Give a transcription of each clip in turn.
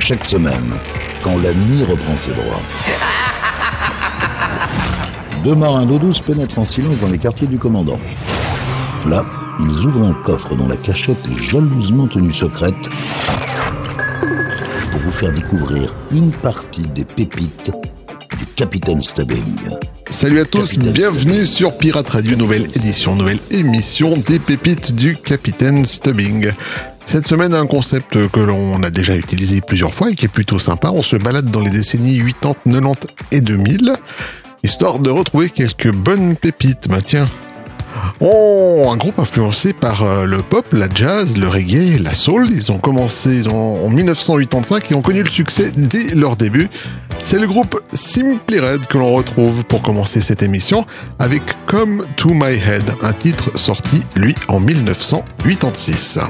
Chaque semaine, quand la nuit reprend ses droits. Deux marins d'eau douce pénètrent en silence dans les quartiers du commandant. Là, ils ouvrent un coffre dont la cachette est jalousement tenue secrète pour vous faire découvrir une partie des pépites du Capitaine Stubbing. Salut à tous, bienvenue sur Pirate Radio, nouvelle édition, nouvelle émission des pépites du Capitaine Stubbing. Cette semaine, un concept que l'on a déjà utilisé plusieurs fois et qui est plutôt sympa. On se balade dans les décennies 80, 90 et 2000, histoire de retrouver quelques bonnes pépites. Bah tiens, Oh, un groupe influencé par euh, le pop, la jazz, le reggae, la soul. Ils ont commencé en 1985 et ont connu le succès dès leur début. C'est le groupe Simply Red que l'on retrouve pour commencer cette émission avec Come to My Head, un titre sorti lui en 1986.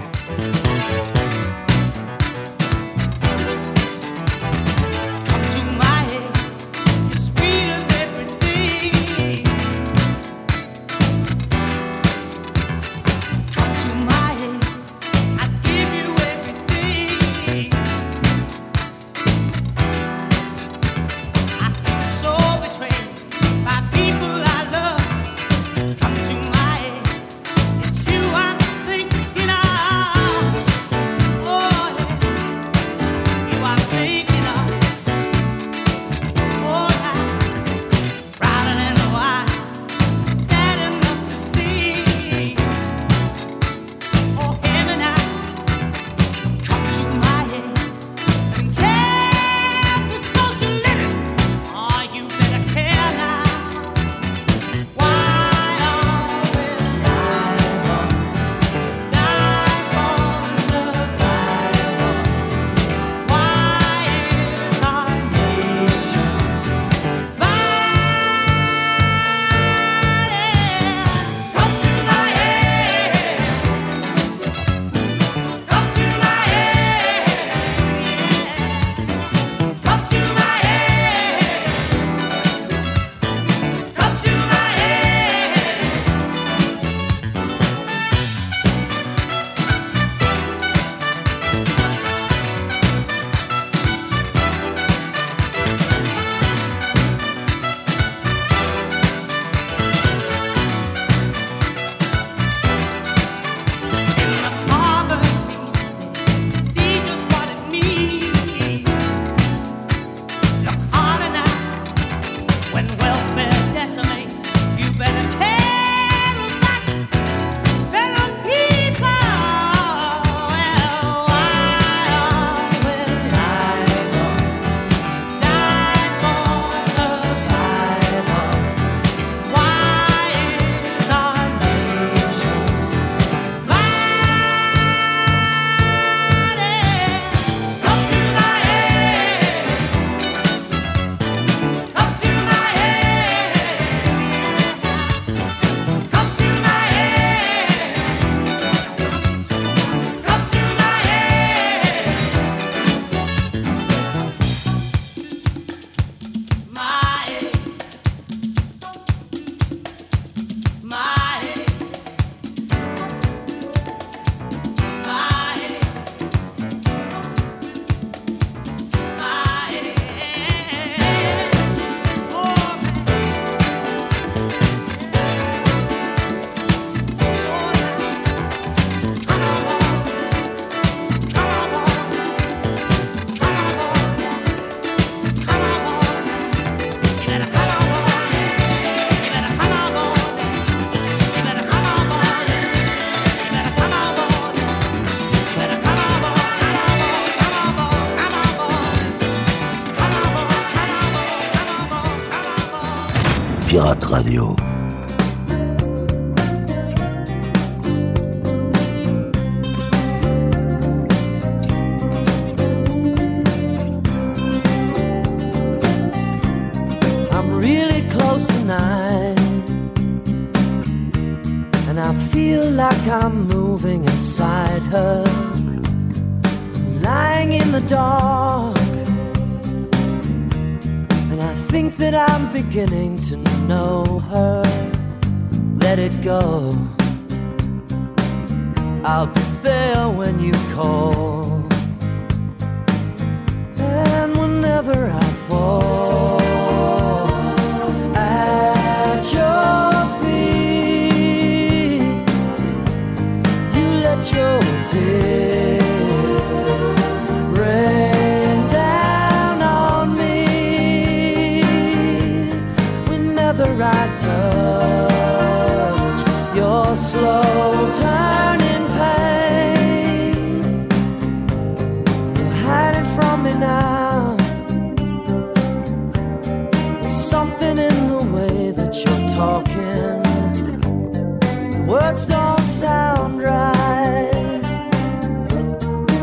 Words don't sound right,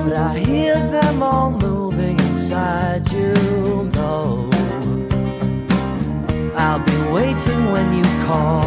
but I hear them all moving inside you. No, I'll be waiting when you call.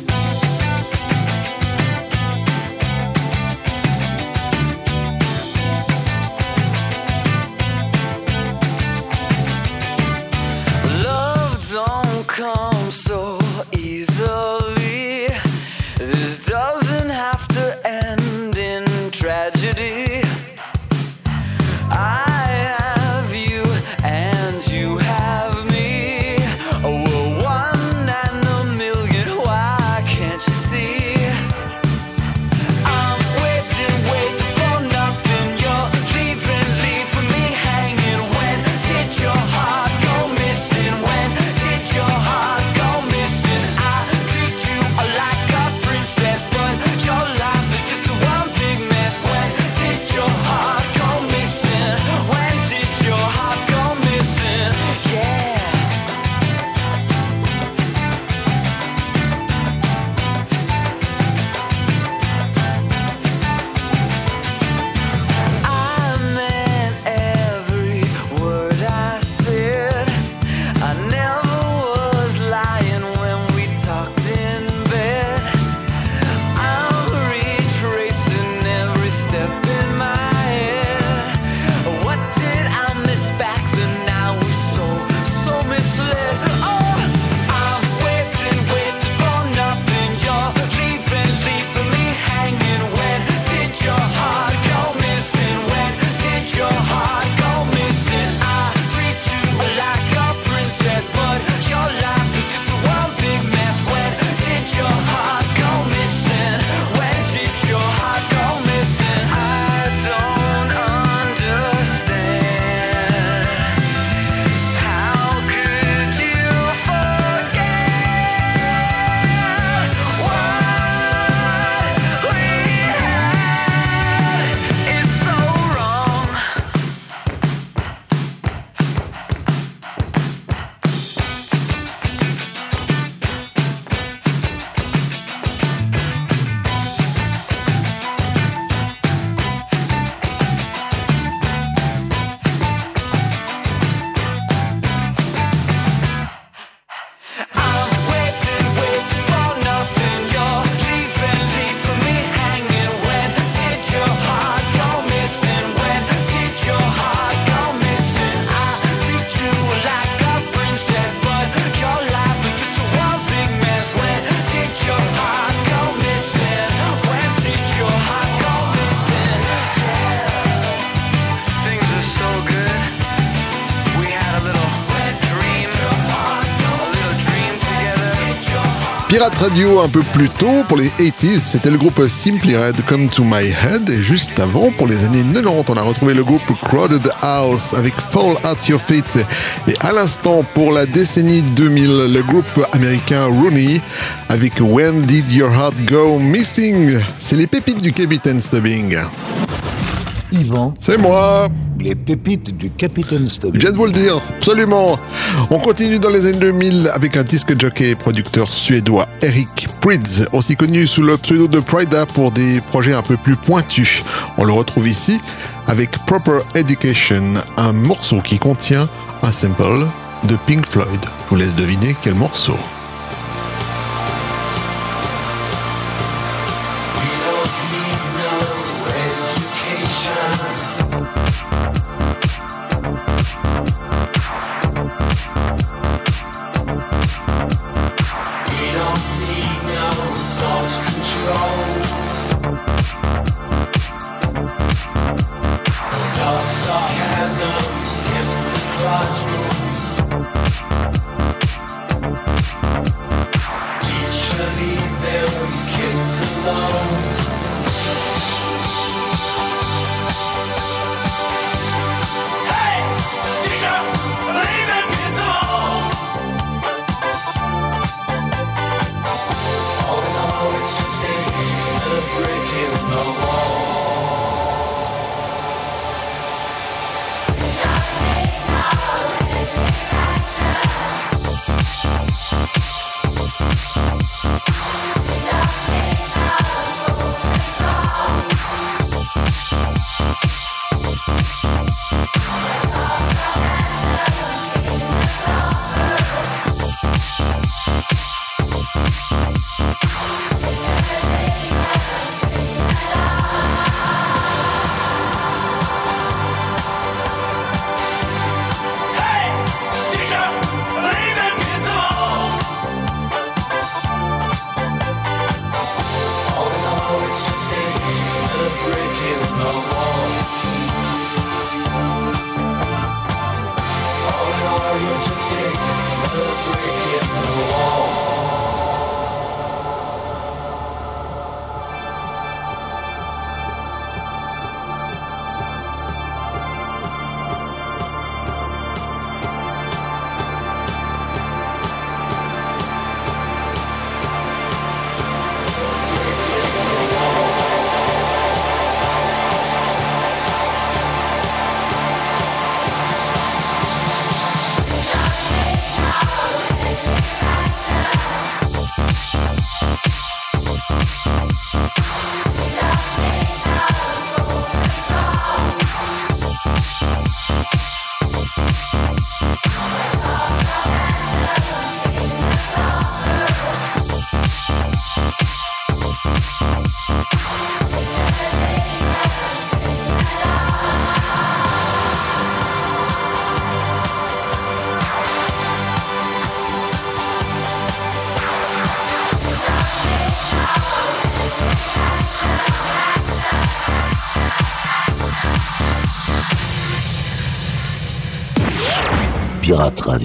Pirate Radio un peu plus tôt pour les 80s, c'était le groupe Simply Red Come to My Head et juste avant pour les années 90, on a retrouvé le groupe Crowded House avec Fall at Your Feet et à l'instant pour la décennie 2000, le groupe américain Rooney avec When Did Your Heart Go Missing? C'est les pépites du Captain Stubbing. Yvan. C'est moi Les pépites du Capitaine Stubbing. Viens de vous le dire, absolument. On continue dans les années 2000 avec un disque jockey producteur suédois, Eric Prydz, aussi connu sous le pseudo de Prida pour des projets un peu plus pointus. On le retrouve ici avec Proper Education, un morceau qui contient un sample de Pink Floyd. Je vous laisse deviner quel morceau.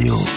Radio.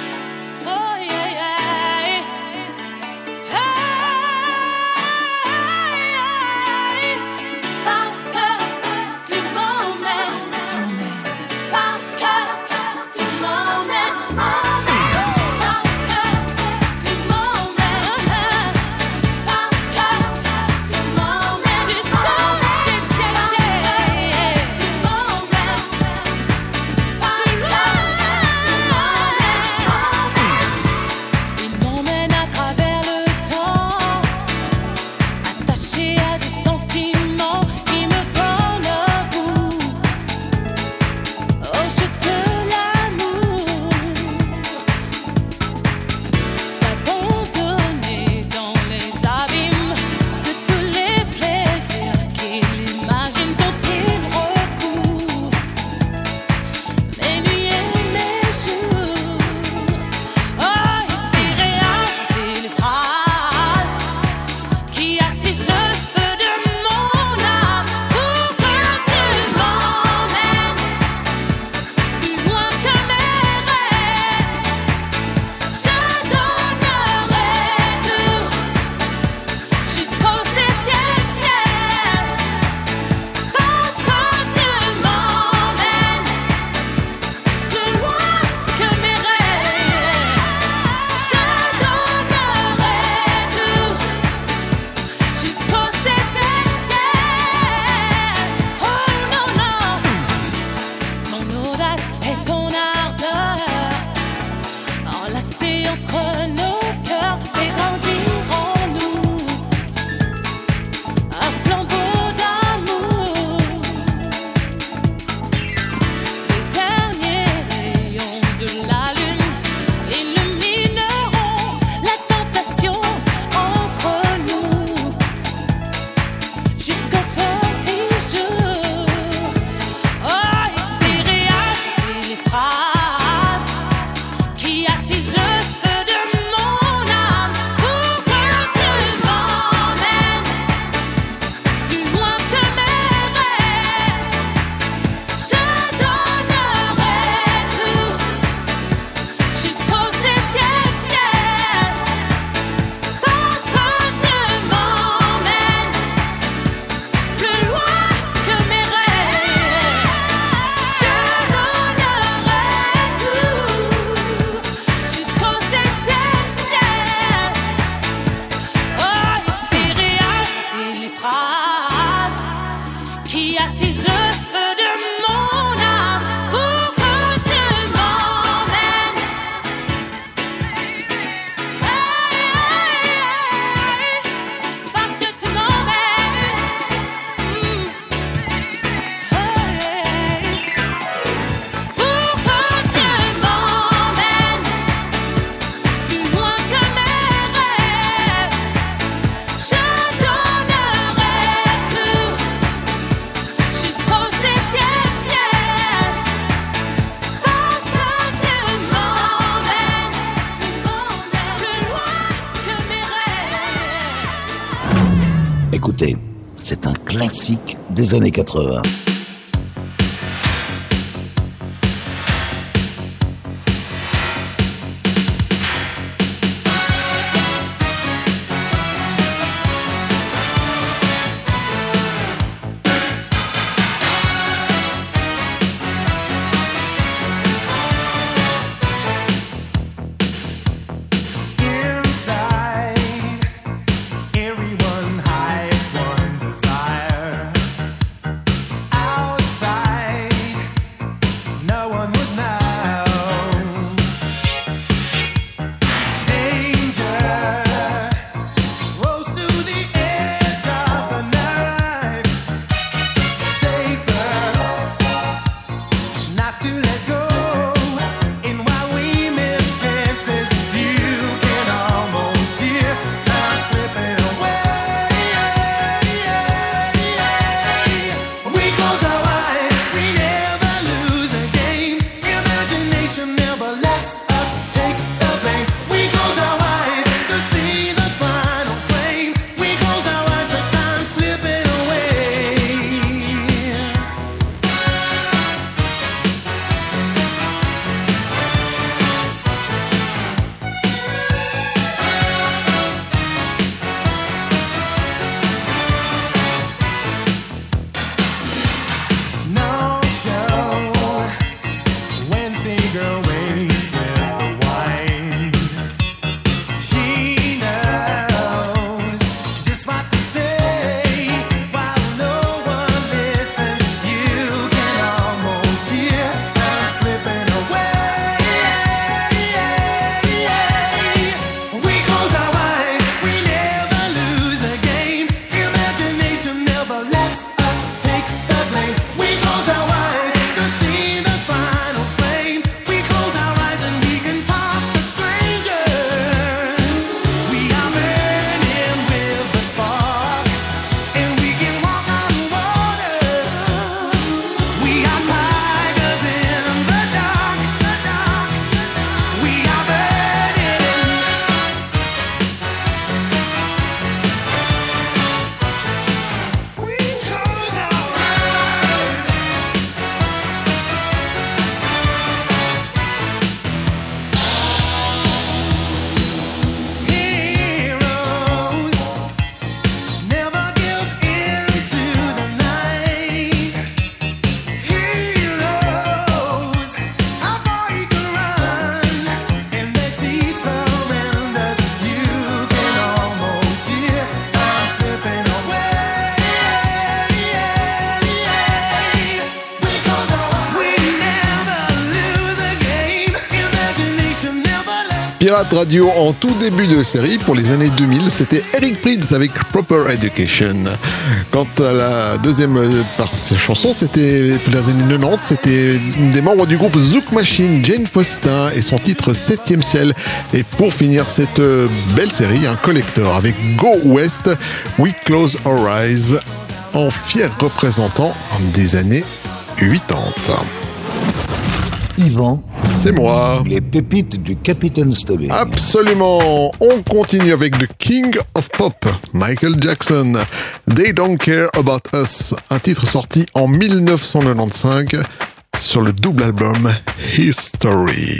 Des années 80. Radio en tout début de série pour les années 2000, c'était Eric Prydz avec Proper Education. Quant à la deuxième partie chanson, c'était pour les années 90, c'était des membres du groupe Zouk Machine, Jane Foster et son titre Septième ciel. Et pour finir cette belle série, un collector avec Go West, We Close Our Eyes en fier représentant des années 80. Yvan. C'est moi. Les pépites du Capitaine Stubbing. Absolument. On continue avec The King of Pop, Michael Jackson. They Don't Care About Us, un titre sorti en 1995 sur le double album History.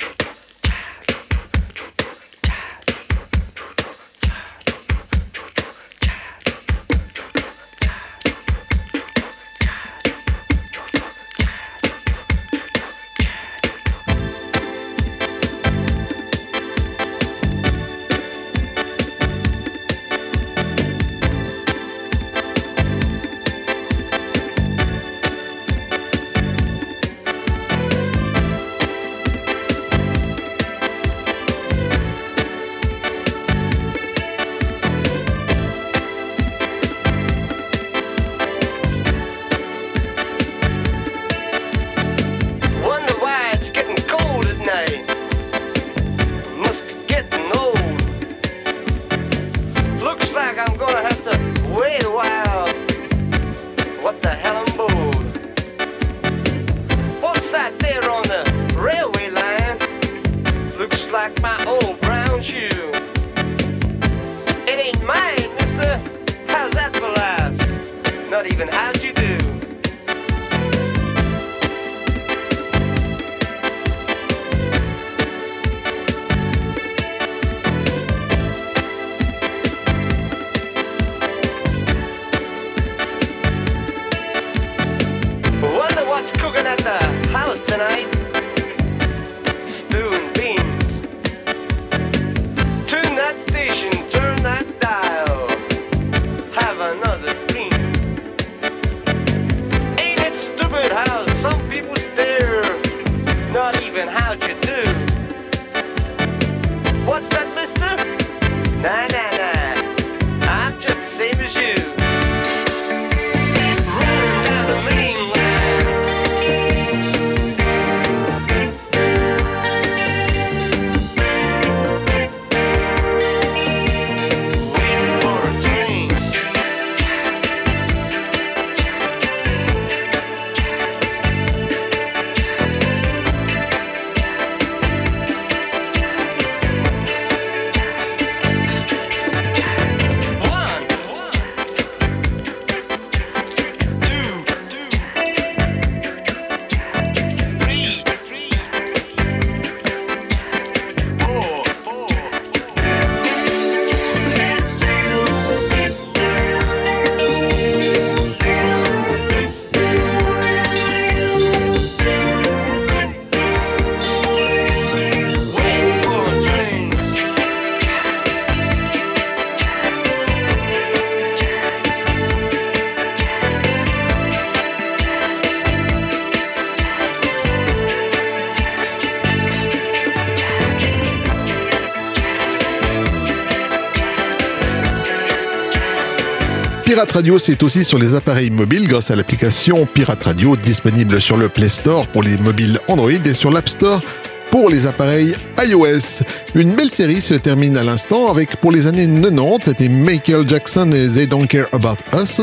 Radio, c'est aussi sur les appareils mobiles grâce à l'application Pirate Radio disponible sur le Play Store pour les mobiles Android et sur l'App Store pour les appareils iOS. Une belle série se termine à l'instant avec pour les années 90, c'était Michael Jackson et They Don't Care About Us.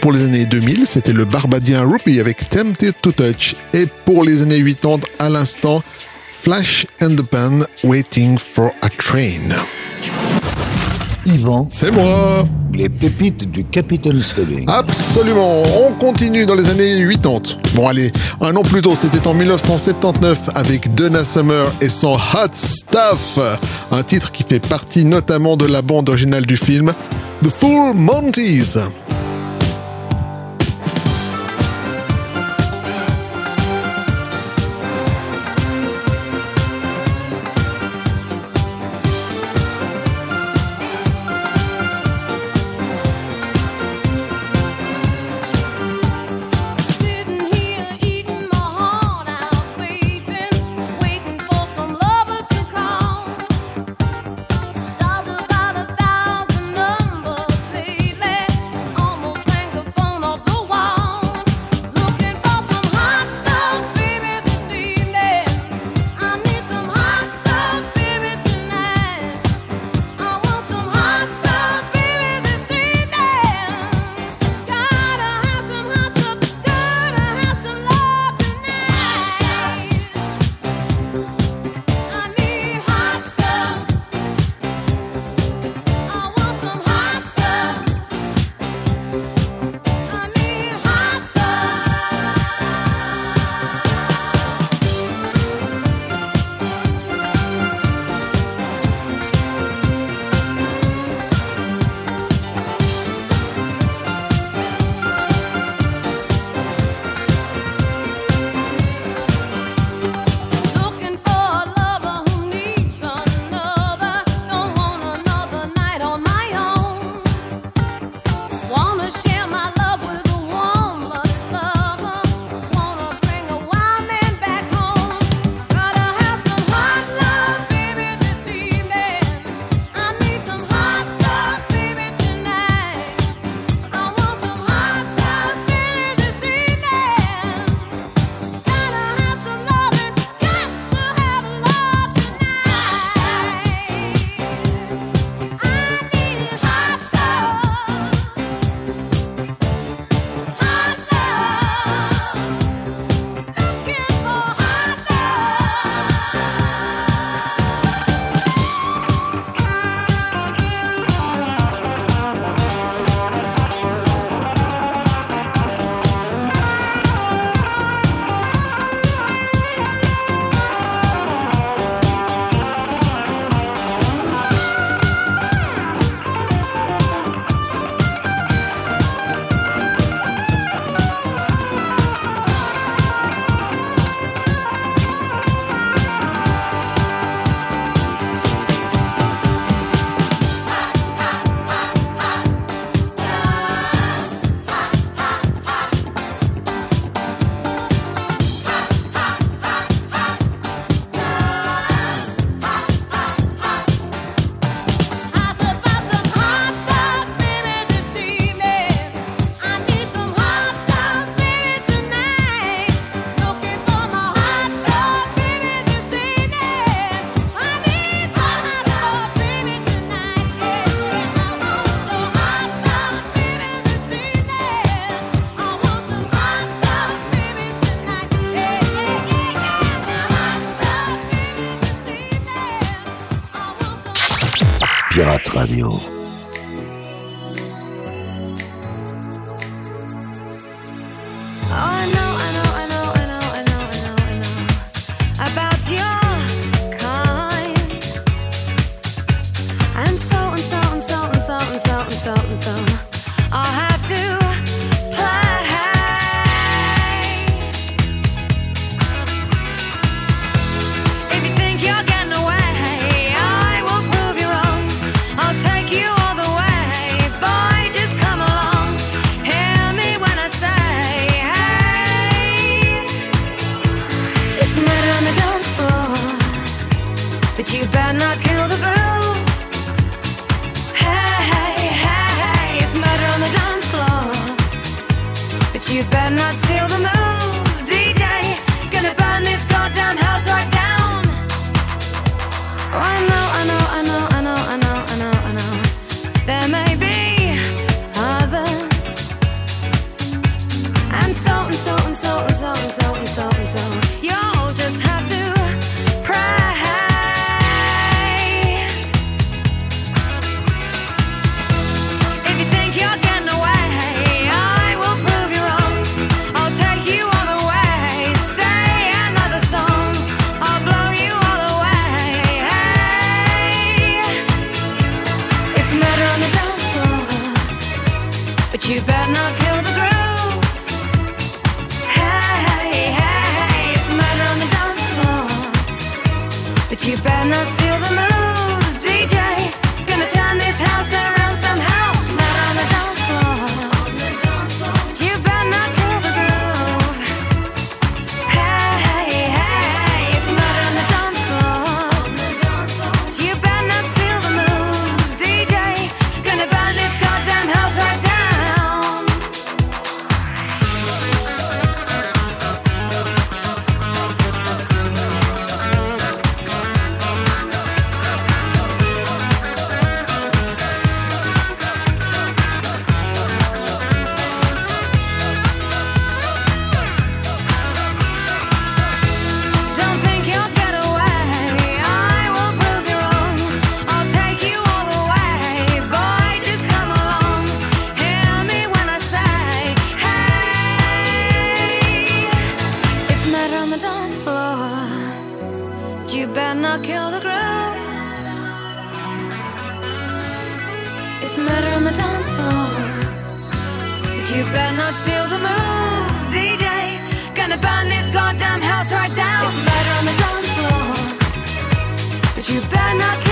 Pour les années 2000, c'était le Barbadien Rupi avec Tempted to Touch. Et pour les années 80, à l'instant, Flash and the Pan Waiting for a Train. Yvan, C'est moi les pépites du Capitaine Stubbing. Absolument, on continue dans les années 80. Bon allez, un an plus tôt, c'était en 1979 avec Donna Summer et son Hot Stuff, un titre qui fait partie notamment de la bande originale du film The Full Monties. Radio. moves, DJ. Gonna burn this goddamn house right down. It's murder on the dance floor, but you better not.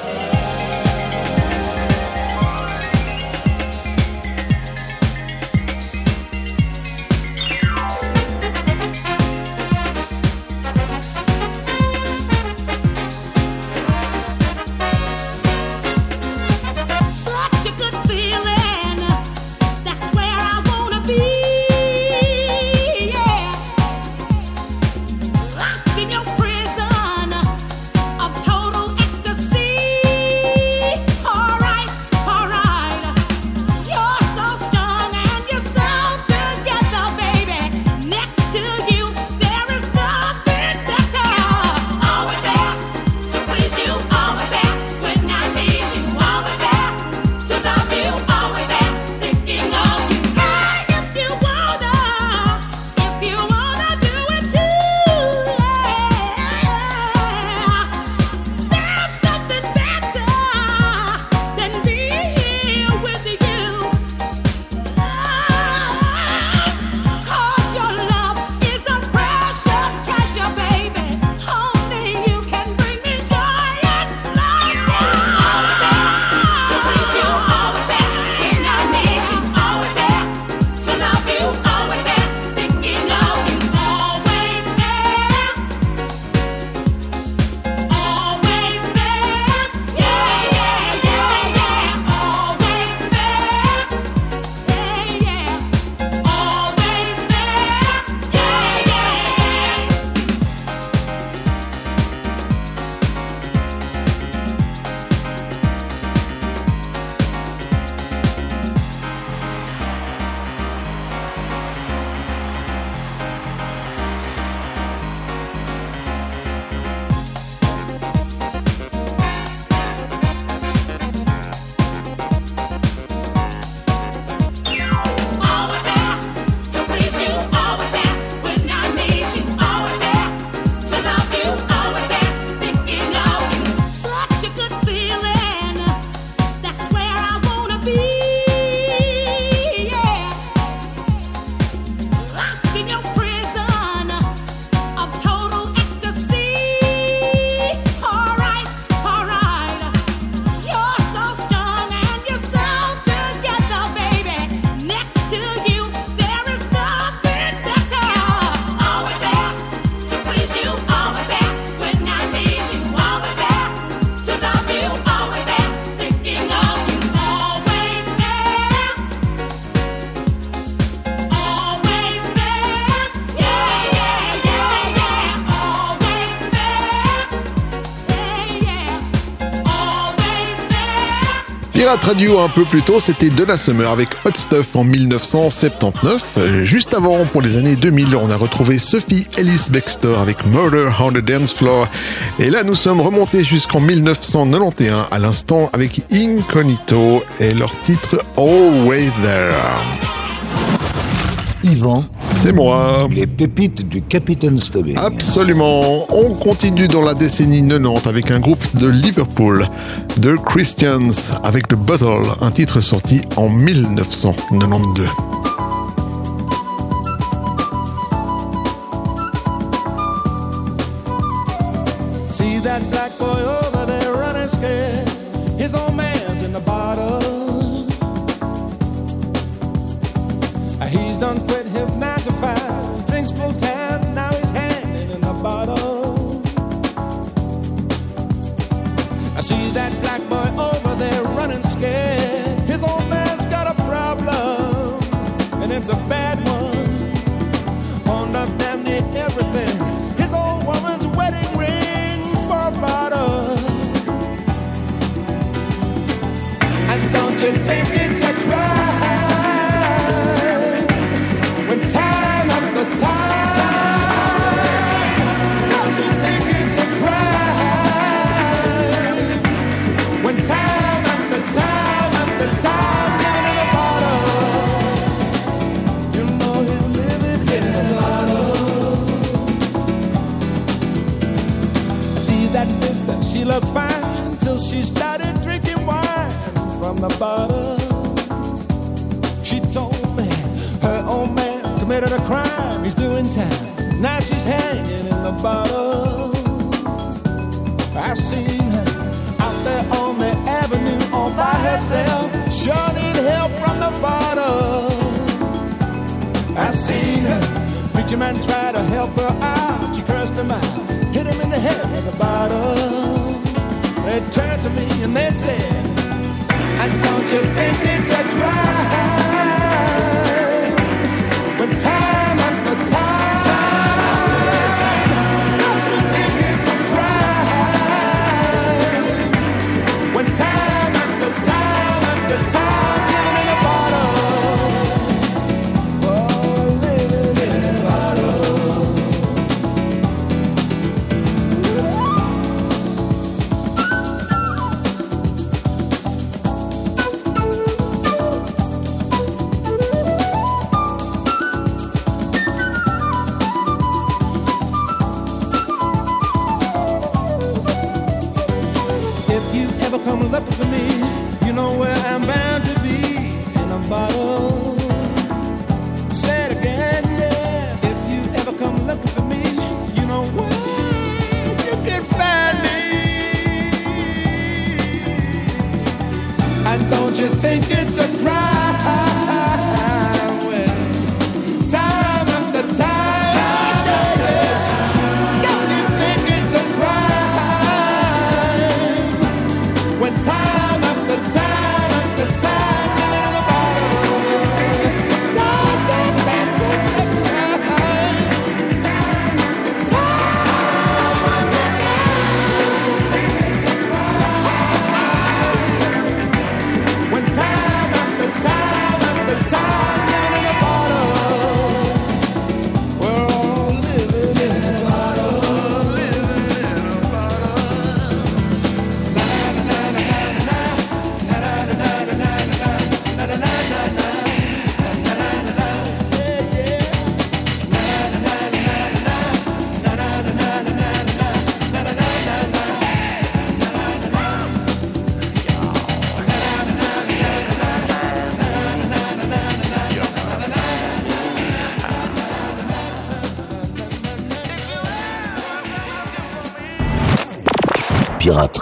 Pirate Radio un peu plus tôt, c'était Donna Summer avec Hot Stuff en 1979. Euh, Juste avant, pour les années 2000, on a retrouvé Sophie Ellis Bextor avec Murder on the Dance Floor. Et là, nous sommes remontés jusqu'en 1991 à l'instant avec Incognito et leur titre Always There. Yvan, C'est moi. les pépites du Capitaine Stubbing. Absolument. On continue dans la décennie 90 avec un groupe de Liverpool, The Christians, avec The Bottle, un titre sorti en 1992. Committed a crime, he's doing time. Now she's hanging in the bottle. I seen her out there on the avenue all by herself. Sure need help from the bottle. I seen her. Preacher man tried to help her out. She cursed him out, hit him in the head with a bottle. They turned to me and they said, And don't you think it's a crime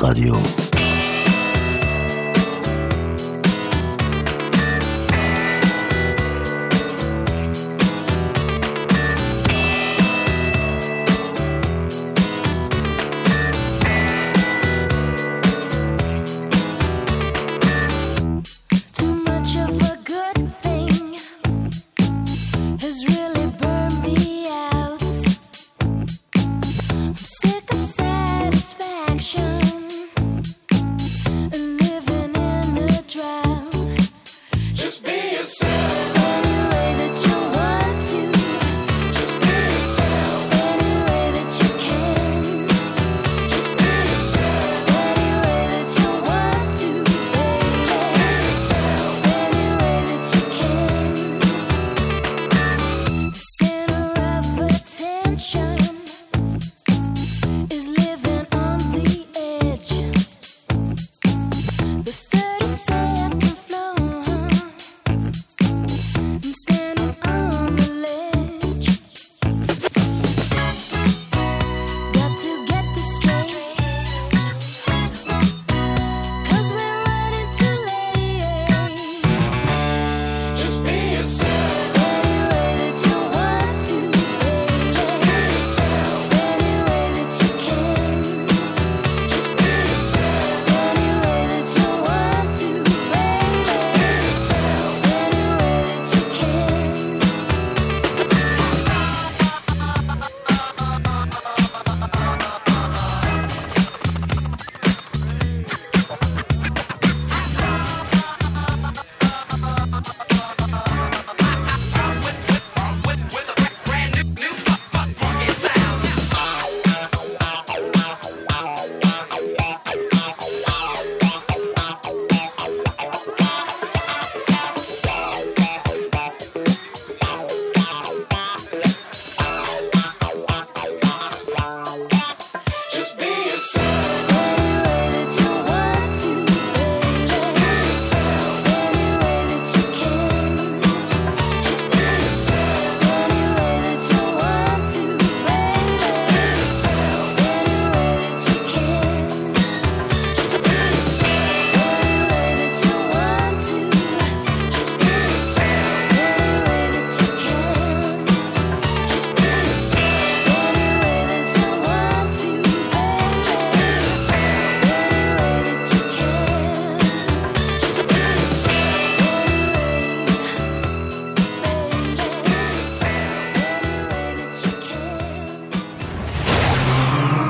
Radio.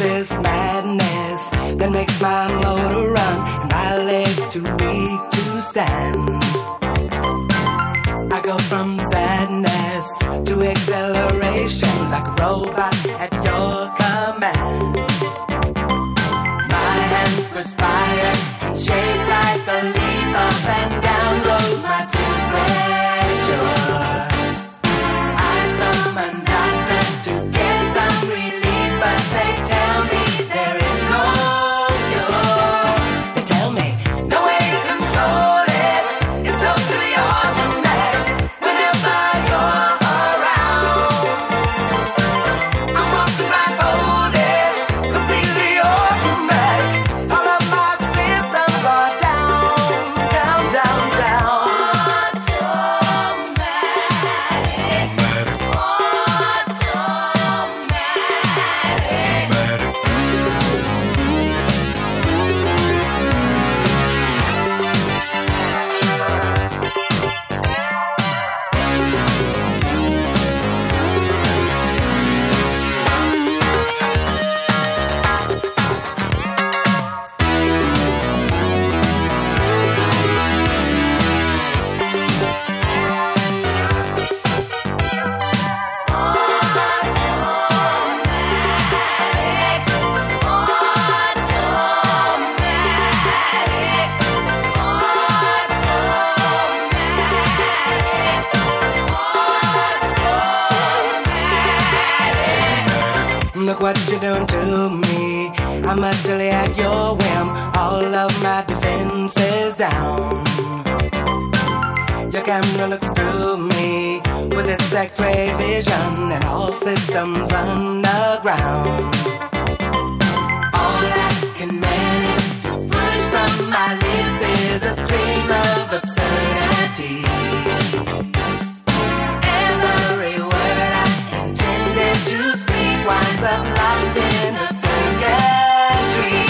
This madness that makes my motor run and my legs too weak to stand? What to me. I'm utterly at your whim. All of my defenses down. Your camera looks through me with its X-ray vision, and all systems run aground. All I can manage to push from my lips is a stream of absurdity. Winds up locked in a circuitry. No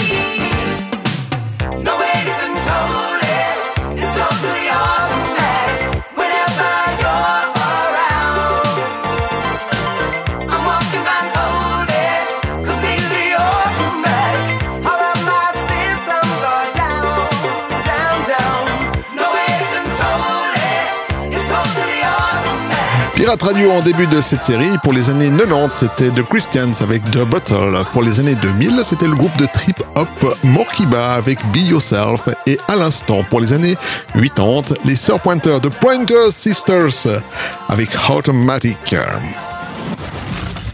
Pirate Radio en début de cette série, pour les années 90, c'était The Christians avec The Bottle. Pour les années 2000, c'était le groupe de trip-hop Morkiba avec Be Yourself. Et à l'instant, pour les années 80, les Sœurs Pointer The Pointer Sisters avec Automatic.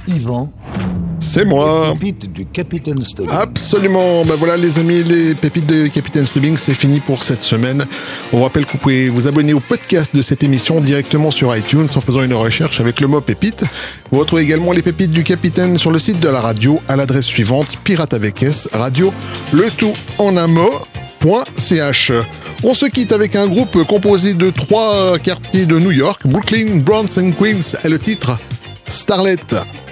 Yvan, C'est moi. Les pépites du Capitaine Stubbing. Absolument. Ben voilà, les amis, les pépites de Capitaine Stubbing, c'est fini pour cette semaine. On vous rappelle que vous pouvez vous abonner au podcast de cette émission directement sur iTunes en faisant une recherche avec le mot pépite. Vous retrouvez également les pépites du Capitaine sur le site de la radio à l'adresse suivante pirate avec S radio le tout en un mot. .ch. On se quitte avec un groupe composé de trois quartiers de New York, Brooklyn, Bronx et Queens, et le titre Starlet.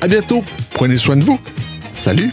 À bientôt. Prenez soin de vous. Salut.